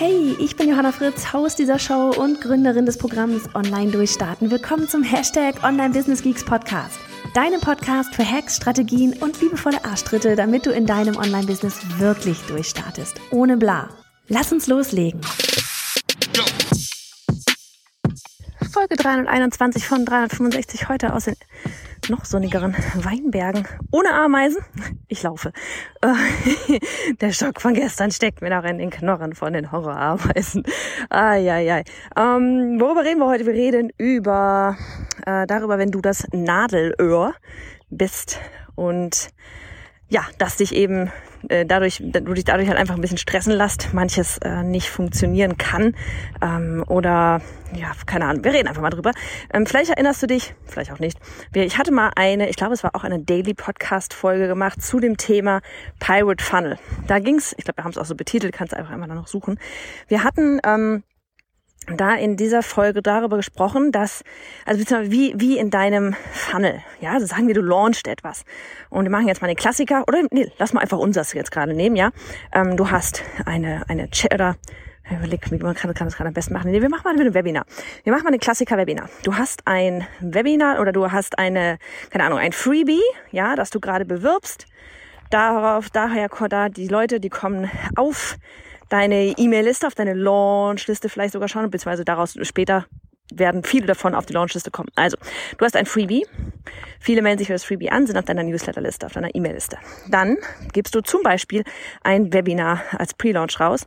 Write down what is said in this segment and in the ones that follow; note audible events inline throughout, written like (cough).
Hey, ich bin Johanna Fritz, Haus dieser Show und Gründerin des Programms Online Durchstarten. Willkommen zum Hashtag Online Business Geeks Podcast. Deinem Podcast für Hacks, Strategien und liebevolle Arschtritte, damit du in deinem Online-Business wirklich durchstartest. Ohne bla. Lass uns loslegen. Folge 321 von 365 heute aus den noch sonnigeren Weinbergen ohne Ameisen. Ich laufe. Äh, (laughs) der Schock von gestern steckt mir noch in den Knorren von den Horrorameisen. Eieiei. Ähm, worüber reden wir heute? Wir reden über äh, darüber, wenn du das Nadelöhr bist und ja, dass dich eben äh, dadurch, du dich dadurch halt einfach ein bisschen stressen lässt, manches äh, nicht funktionieren kann ähm, oder ja, keine Ahnung, wir reden einfach mal drüber. Ähm, vielleicht erinnerst du dich, vielleicht auch nicht. Ich hatte mal eine, ich glaube, es war auch eine Daily Podcast Folge gemacht zu dem Thema Pirate Funnel. Da ging's, ich glaube, wir haben es auch so betitelt, kannst einfach einmal noch suchen. Wir hatten ähm, da in dieser Folge darüber gesprochen, dass, also beziehungsweise wie, wie in deinem Funnel, ja, also sagen wir, du launchst etwas und wir machen jetzt mal den Klassiker, oder nee, lass mal einfach unseres jetzt gerade nehmen, ja. Ähm, du hast eine, eine Chat, oder überleg, wie man kann, kann das gerade am besten machen. Nee, wir machen mal ein Webinar. Wir machen mal eine Klassiker-Webinar. Du hast ein Webinar oder du hast eine, keine Ahnung, ein Freebie, ja, das du gerade bewirbst. Darauf, daher, da die Leute, die kommen auf deine E-Mail-Liste, auf deine Launch-Liste vielleicht sogar schauen, beziehungsweise daraus später werden viele davon auf die Launch-Liste kommen. Also, du hast ein Freebie. Viele melden sich für das Freebie an, sind auf deiner Newsletter-Liste, auf deiner E-Mail-Liste. Dann gibst du zum Beispiel ein Webinar als Pre-Launch raus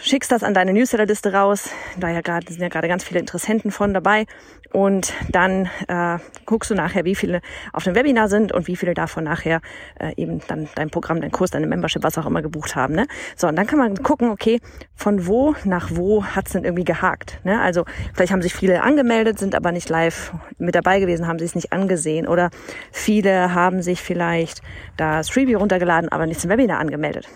schickst das an deine Newsletterliste raus. Da ja gerade sind ja gerade ganz viele Interessenten von dabei. Und dann äh, guckst du nachher, wie viele auf dem Webinar sind und wie viele davon nachher äh, eben dann dein Programm, dein Kurs, deine Membership, was auch immer gebucht haben. Ne? So, und dann kann man gucken, okay, von wo nach wo hat's denn irgendwie gehakt. Ne? Also vielleicht haben sich viele angemeldet, sind aber nicht live mit dabei gewesen, haben sich es nicht angesehen. Oder viele haben sich vielleicht das Freebie runtergeladen, aber nicht zum Webinar angemeldet.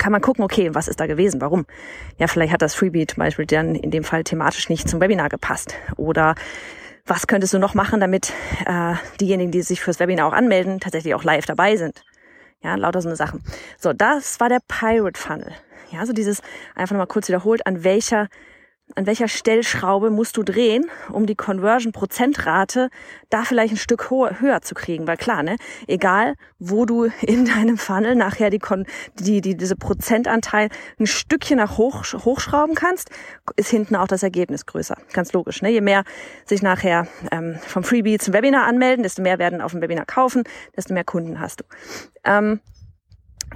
Kann man gucken, okay, was ist da gewesen? Warum? Ja, vielleicht hat das Freebie zum Beispiel dann in dem Fall thematisch nicht zum Webinar gepasst. Oder was könntest du noch machen, damit äh, diejenigen, die sich fürs Webinar auch anmelden, tatsächlich auch live dabei sind? Ja, lauter so eine Sachen. So, das war der Pirate Funnel. Ja, so dieses einfach nochmal kurz wiederholt, an welcher an welcher Stellschraube musst du drehen, um die Conversion-Prozentrate da vielleicht ein Stück höher zu kriegen. Weil klar, ne, egal wo du in deinem Funnel nachher die, die, die diese Prozentanteil ein Stückchen nach hoch, hochschrauben kannst, ist hinten auch das Ergebnis größer. Ganz logisch. Ne? Je mehr sich nachher ähm, vom Freebie zum Webinar anmelden, desto mehr werden auf dem Webinar kaufen, desto mehr Kunden hast du. Ähm,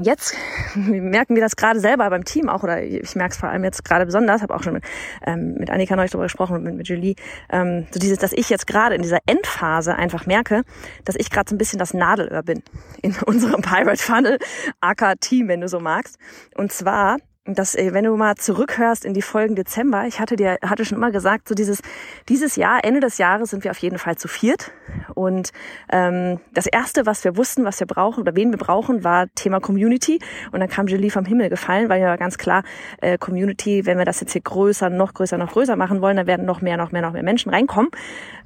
Jetzt (laughs) merken wir das gerade selber beim Team auch, oder ich merke es vor allem jetzt gerade besonders, habe auch schon mit, ähm, mit Annika neulich darüber gesprochen und mit, mit Julie, ähm, so dieses, dass ich jetzt gerade in dieser Endphase einfach merke, dass ich gerade so ein bisschen das Nadelöhr bin in (laughs) unserem Pirate Funnel, AK Team, wenn du so magst. Und zwar dass äh, wenn du mal zurückhörst in die Folgen Dezember, ich hatte dir hatte schon immer gesagt, so dieses dieses Jahr Ende des Jahres sind wir auf jeden Fall zu viert. Und ähm, das erste, was wir wussten, was wir brauchen oder wen wir brauchen, war Thema Community. Und dann kam Julie vom Himmel gefallen, weil ja ganz klar äh, Community, wenn wir das jetzt hier größer, noch größer, noch größer machen wollen, dann werden noch mehr, noch mehr, noch mehr Menschen reinkommen.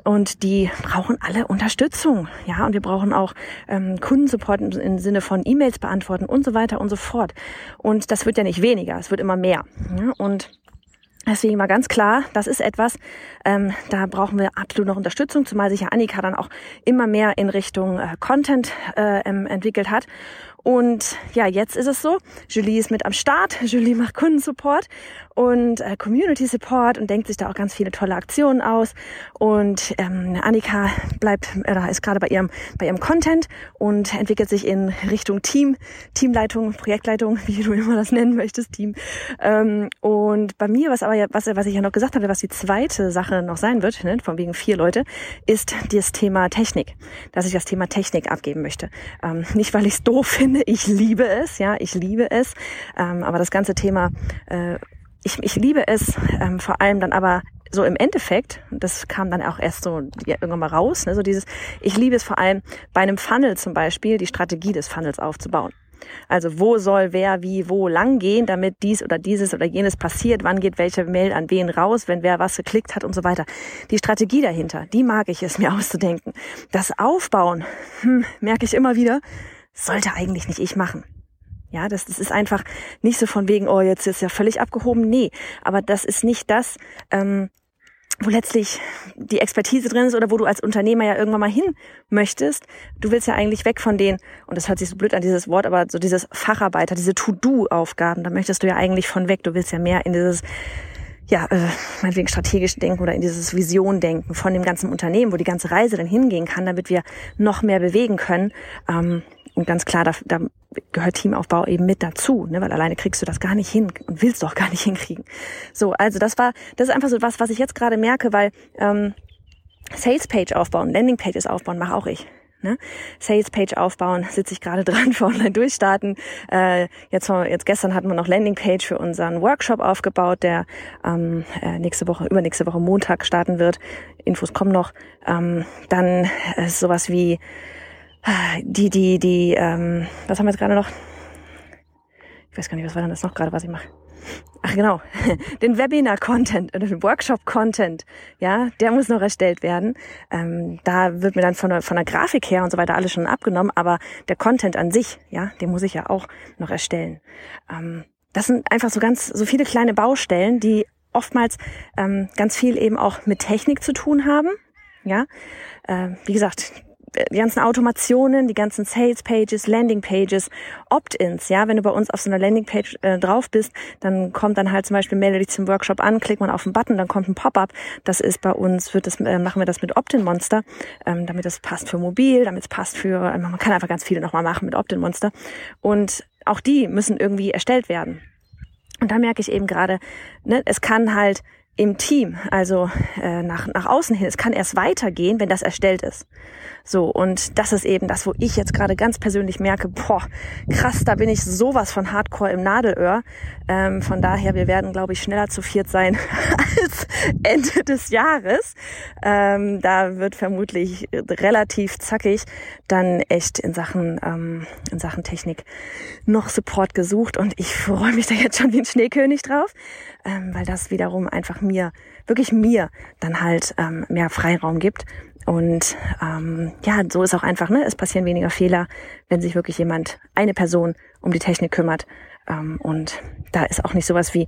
Und die brauchen alle Unterstützung, ja, und wir brauchen auch ähm, Kundensupport im Sinne von E-Mails beantworten und so weiter und so fort. Und das wird ja nicht weniger, es wird immer mehr. Ja? Und Deswegen war ganz klar, das ist etwas, ähm, da brauchen wir absolut noch Unterstützung, zumal sich ja Annika dann auch immer mehr in Richtung äh, Content äh, entwickelt hat. Und ja, jetzt ist es so, Julie ist mit am Start, (laughs) Julie macht Kundensupport und äh, Community Support und denkt sich da auch ganz viele tolle Aktionen aus. Und ähm, Annika bleibt, äh, ist gerade bei ihrem, bei ihrem Content und entwickelt sich in Richtung Team, Teamleitung, Projektleitung, (laughs) wie du immer das nennen möchtest, Team. Ähm, und bei mir, was aber ja, was, was ich ja noch gesagt hatte, was die zweite Sache noch sein wird, ne, von wegen vier Leute, ist das Thema Technik, dass ich das Thema Technik abgeben möchte. Ähm, nicht, weil ich es doof finde, ich liebe es, ja, ich liebe es. Ähm, aber das ganze Thema äh, ich, ich liebe es ähm, vor allem dann aber so im Endeffekt, das kam dann auch erst so ja, irgendwann mal raus, ne, so dieses, ich liebe es vor allem bei einem Funnel zum Beispiel, die Strategie des Funnels aufzubauen. Also wo soll wer wie wo lang gehen, damit dies oder dieses oder jenes passiert, wann geht welche Mail an wen raus, wenn wer was geklickt hat und so weiter. Die Strategie dahinter, die mag ich es (laughs) mir auszudenken. Das Aufbauen, hm, merke ich immer wieder, sollte eigentlich nicht ich machen. Ja, das, das ist einfach nicht so von wegen, oh, jetzt ist ja völlig abgehoben. Nee, aber das ist nicht das, ähm, wo letztlich die Expertise drin ist oder wo du als Unternehmer ja irgendwann mal hin möchtest. Du willst ja eigentlich weg von den, und das hört sich so blöd an dieses Wort, aber so dieses Facharbeiter, diese To-Do-Aufgaben, da möchtest du ja eigentlich von weg. Du willst ja mehr in dieses, ja, äh, meinetwegen strategisch denken oder in dieses Vision denken von dem ganzen Unternehmen, wo die ganze Reise dann hingehen kann, damit wir noch mehr bewegen können. Ähm, und ganz klar, da, da gehört Teamaufbau eben mit dazu, ne? weil alleine kriegst du das gar nicht hin und willst du auch gar nicht (laughs) hinkriegen. So, also das war, das ist einfach so was, was ich jetzt gerade merke, weil ähm, Sales Page aufbauen, Landing Pages aufbauen, mache auch ich. Ne? Sales Page aufbauen, sitze ich gerade (laughs) dran für Online durchstarten. Äh, jetzt, jetzt gestern hatten wir noch Landing Page für unseren Workshop aufgebaut, der ähm, äh, nächste Woche, übernächste Woche Montag starten wird. Infos kommen noch. Ähm, dann äh, sowas wie die, die, die, ähm, was haben wir jetzt gerade noch? Ich weiß gar nicht, was war denn das noch gerade, was ich mache? Ach genau, (laughs) den Webinar-Content oder den Workshop-Content, ja, der muss noch erstellt werden. Ähm, da wird mir dann von der, von der Grafik her und so weiter alles schon abgenommen, aber der Content an sich, ja, den muss ich ja auch noch erstellen. Ähm, das sind einfach so ganz, so viele kleine Baustellen, die oftmals ähm, ganz viel eben auch mit Technik zu tun haben. Ja, äh, wie gesagt, die ganzen Automationen, die ganzen Sales Pages, Landing Pages, Opt-ins, ja, wenn du bei uns auf so einer Landing Page äh, drauf bist, dann kommt dann halt zum Beispiel melde dich zum Workshop an, klickt man auf den Button, dann kommt ein Pop-up. Das ist bei uns, wird das, äh, machen wir das mit Opt-in Monster, ähm, damit das passt für mobil, damit es passt für, äh, man kann einfach ganz viele nochmal machen mit Opt-in Monster. Und auch die müssen irgendwie erstellt werden. Und da merke ich eben gerade, ne, es kann halt im Team, also äh, nach, nach außen hin. Es kann erst weitergehen, wenn das erstellt ist. So, und das ist eben das, wo ich jetzt gerade ganz persönlich merke, boah, krass, da bin ich sowas von Hardcore im Nadelöhr. Ähm, von daher, wir werden, glaube ich, schneller zu viert sein (laughs) als Ende des Jahres. Ähm, da wird vermutlich relativ zackig dann echt in Sachen, ähm, in Sachen Technik noch Support gesucht und ich freue mich da jetzt schon wie ein Schneekönig drauf, ähm, weil das wiederum einfach mir, wirklich mir dann halt ähm, mehr Freiraum gibt und ähm, ja, so ist auch einfach, ne? Es passieren weniger Fehler, wenn sich wirklich jemand, eine Person um die Technik kümmert. Ähm, und da ist auch nicht sowas wie,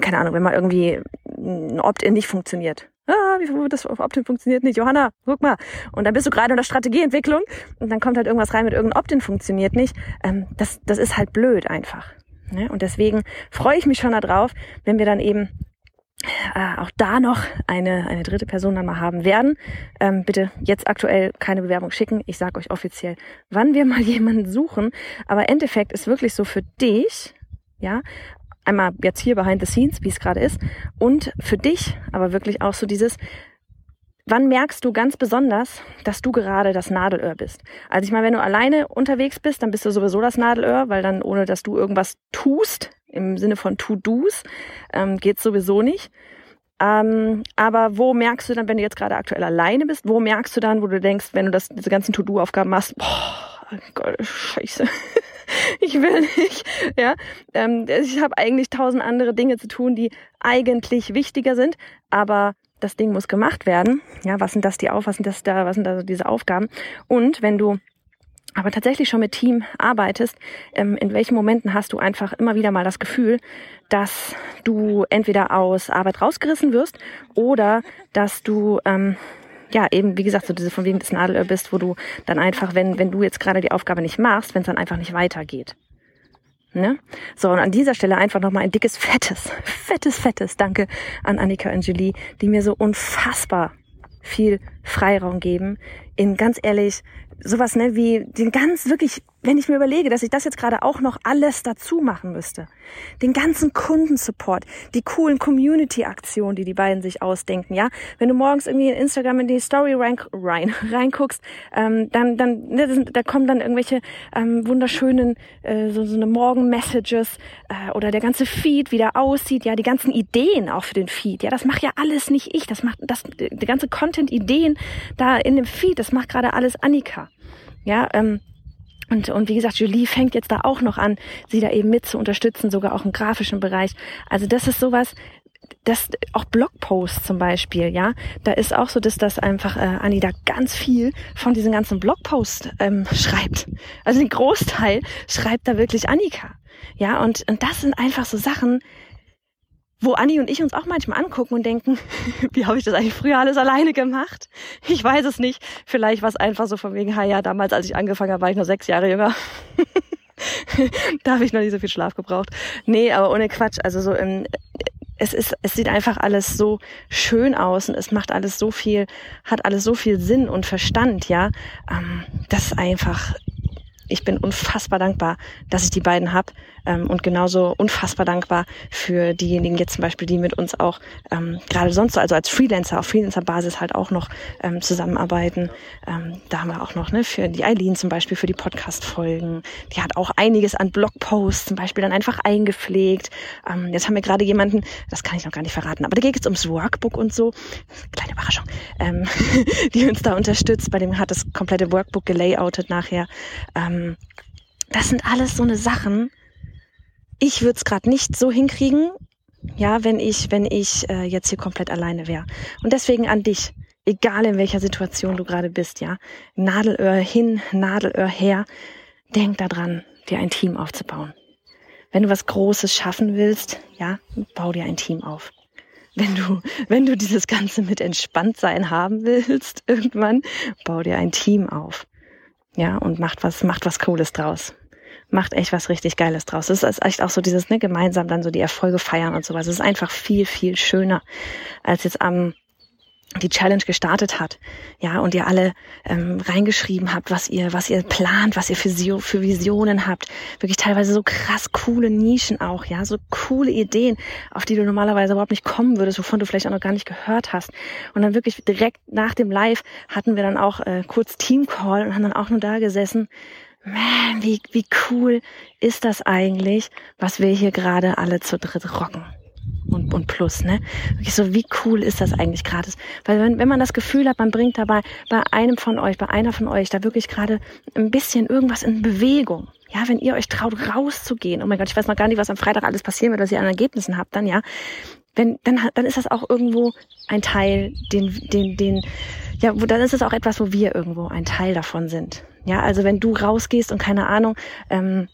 keine Ahnung, wenn mal irgendwie ein Opt-in nicht funktioniert. Ah, wie das Opt-in funktioniert nicht. Johanna, guck mal. Und dann bist du gerade in der Strategieentwicklung und dann kommt halt irgendwas rein mit irgendeinem Opt-in funktioniert nicht. Ähm, das, das ist halt blöd einfach. Ne? Und deswegen freue ich mich schon darauf, wenn wir dann eben äh, auch da noch eine, eine dritte Person dann mal haben werden. Ähm, bitte jetzt aktuell keine Bewerbung schicken. Ich sage euch offiziell, wann wir mal (laughs) jemanden suchen. Aber Endeffekt ist wirklich so für dich, ja, einmal jetzt hier behind the scenes, wie es gerade ist, und für dich aber wirklich auch so dieses, Wann merkst du ganz besonders, dass du gerade das Nadelöhr bist? Also ich meine, wenn du alleine unterwegs bist, dann bist du sowieso das Nadelöhr, weil dann ohne dass du irgendwas tust, im Sinne von To-Dos, ähm, geht sowieso nicht. Ähm, aber wo merkst du dann, wenn du jetzt gerade aktuell alleine bist, wo merkst du dann, wo du denkst, wenn du das, diese ganzen To-Do-Aufgaben machst, boah, Gott, scheiße. (laughs) ich will nicht. Ja, ähm, ich habe eigentlich tausend andere Dinge zu tun, die eigentlich wichtiger sind, aber das Ding muss gemacht werden. Ja, was sind das die auf, was sind das da, was sind da so diese Aufgaben? Und wenn du aber tatsächlich schon mit Team arbeitest, ähm, in welchen Momenten hast du einfach immer wieder mal das Gefühl, dass du entweder aus Arbeit rausgerissen wirst oder dass du ähm, ja, eben, wie gesagt, so diese von wegen des Nadelöhr bist, wo du dann einfach, wenn, wenn du jetzt gerade die Aufgabe nicht machst, wenn es dann einfach nicht weitergeht. Ne? So, und an dieser Stelle einfach nochmal ein dickes, fettes, (laughs) fettes, fettes Danke an Annika und Julie, die mir so unfassbar viel Freiraum geben in ganz ehrlich sowas, ne, wie den ganz wirklich, wenn ich mir überlege, dass ich das jetzt gerade auch noch alles dazu machen müsste. Den ganzen Kundensupport, die coolen Community-Aktionen, die die beiden sich ausdenken, ja. Wenn du morgens irgendwie in Instagram in die Story rein, rein, (laughs) reinguckst, ähm, dann, dann, ne, da kommen dann irgendwelche ähm, wunderschönen, äh, so, so eine Morgen-Messages äh, oder der ganze Feed, wie der aussieht, ja, die ganzen Ideen auch für den Feed, ja, das macht ja alles nicht ich, das macht das, die ganze Content-Ideen da in dem Feed, das macht gerade alles Annika. Ja, ähm, und, und wie gesagt, Julie fängt jetzt da auch noch an, sie da eben mit zu unterstützen, sogar auch im grafischen Bereich. Also das ist sowas, das auch Blogposts zum Beispiel, ja, da ist auch so, dass das einfach äh, Anni da ganz viel von diesen ganzen Blogposts ähm, (laughs) schreibt. Also den Großteil schreibt da wirklich Annika. Ja, und, und das sind einfach so Sachen, wo Anni und ich uns auch manchmal angucken und denken, (laughs) wie habe ich das eigentlich früher alles alleine gemacht? Ich weiß es nicht. Vielleicht war es einfach so von wegen, ja, damals, als ich angefangen habe, war ich nur sechs Jahre jünger. (laughs) da habe ich noch nicht so viel Schlaf gebraucht. Nee, aber ohne Quatsch. Also so im, es ist, es sieht einfach alles so schön aus und es macht alles so viel, hat alles so viel Sinn und Verstand, ja. Ähm, das ist einfach ich bin unfassbar dankbar, dass ich die beiden habe ähm, und genauso unfassbar dankbar für diejenigen jetzt zum Beispiel, die mit uns auch ähm, gerade sonst so, also als Freelancer auf Freelancer-Basis halt auch noch ähm, zusammenarbeiten. Ähm, da haben wir auch noch ne, für die Eileen zum Beispiel für die Podcast-Folgen. Die hat auch einiges an Blogposts zum Beispiel dann einfach eingepflegt. Ähm, jetzt haben wir gerade jemanden, das kann ich noch gar nicht verraten, aber da geht es ums Workbook und so. Kleine Überraschung, ähm, (laughs) die uns da unterstützt. Bei dem hat das komplette Workbook gelayoutet nachher. Ähm, das sind alles so eine Sachen, ich würde es gerade nicht so hinkriegen, ja, wenn ich, wenn ich äh, jetzt hier komplett alleine wäre. Und deswegen an dich, egal in welcher Situation du gerade bist, ja, Nadelöhr hin, Nadelöhr her, denk daran, dir ein Team aufzubauen. Wenn du was Großes schaffen willst, ja, bau dir ein Team auf. Wenn du, wenn du dieses Ganze mit Entspanntsein haben willst, (laughs) irgendwann, bau dir ein Team auf. Ja, und macht was, macht was Cooles draus macht echt was richtig Geiles draus. Es ist echt auch so dieses, ne, gemeinsam dann so die Erfolge feiern und sowas. Es ist einfach viel, viel schöner, als jetzt am die Challenge gestartet hat, ja, und ihr alle ähm, reingeschrieben habt, was ihr, was ihr plant, was ihr für, für Visionen habt, wirklich teilweise so krass coole Nischen auch, ja, so coole Ideen, auf die du normalerweise überhaupt nicht kommen würdest, wovon du vielleicht auch noch gar nicht gehört hast. Und dann wirklich direkt nach dem Live hatten wir dann auch äh, kurz Teamcall und haben dann auch nur da gesessen man, wie, wie cool ist das eigentlich, was wir hier gerade alle zu dritt rocken. Und, und plus, ne? Wirklich so, wie cool ist das eigentlich gerade? Weil wenn, wenn man das Gefühl hat, man bringt dabei bei einem von euch, bei einer von euch da wirklich gerade ein bisschen irgendwas in Bewegung. Ja, wenn ihr euch traut, rauszugehen. Oh mein Gott, ich weiß noch gar nicht, was am Freitag alles passieren wird, was ihr an Ergebnissen habt dann, ja. Wenn, dann, dann ist das auch irgendwo ein Teil, den, den, den, ja, wo, dann ist es auch etwas, wo wir irgendwo ein Teil davon sind. Ja, also wenn du rausgehst und keine Ahnung, ähm,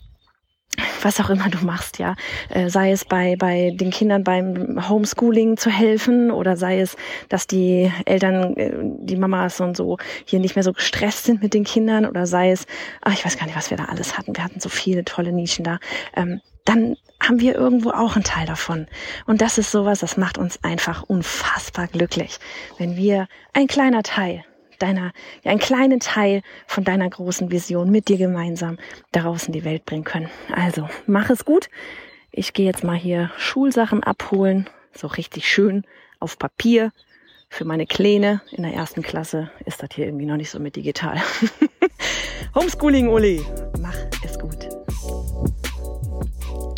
was auch immer du machst, ja, äh, sei es bei bei den Kindern beim Homeschooling zu helfen oder sei es, dass die Eltern, äh, die Mamas und so hier nicht mehr so gestresst sind mit den Kindern oder sei es, ach, ich weiß gar nicht, was wir da alles hatten. Wir hatten so viele tolle Nischen da. Ähm, dann haben wir irgendwo auch einen Teil davon. Und das ist sowas, das macht uns einfach unfassbar glücklich, wenn wir ein kleiner Teil deiner, ja, einen kleinen Teil von deiner großen Vision mit dir gemeinsam daraus in die Welt bringen können. Also, mach es gut. Ich gehe jetzt mal hier Schulsachen abholen, so richtig schön auf Papier. Für meine Kleine in der ersten Klasse ist das hier irgendwie noch nicht so mit digital. (laughs) Homeschooling, Uli.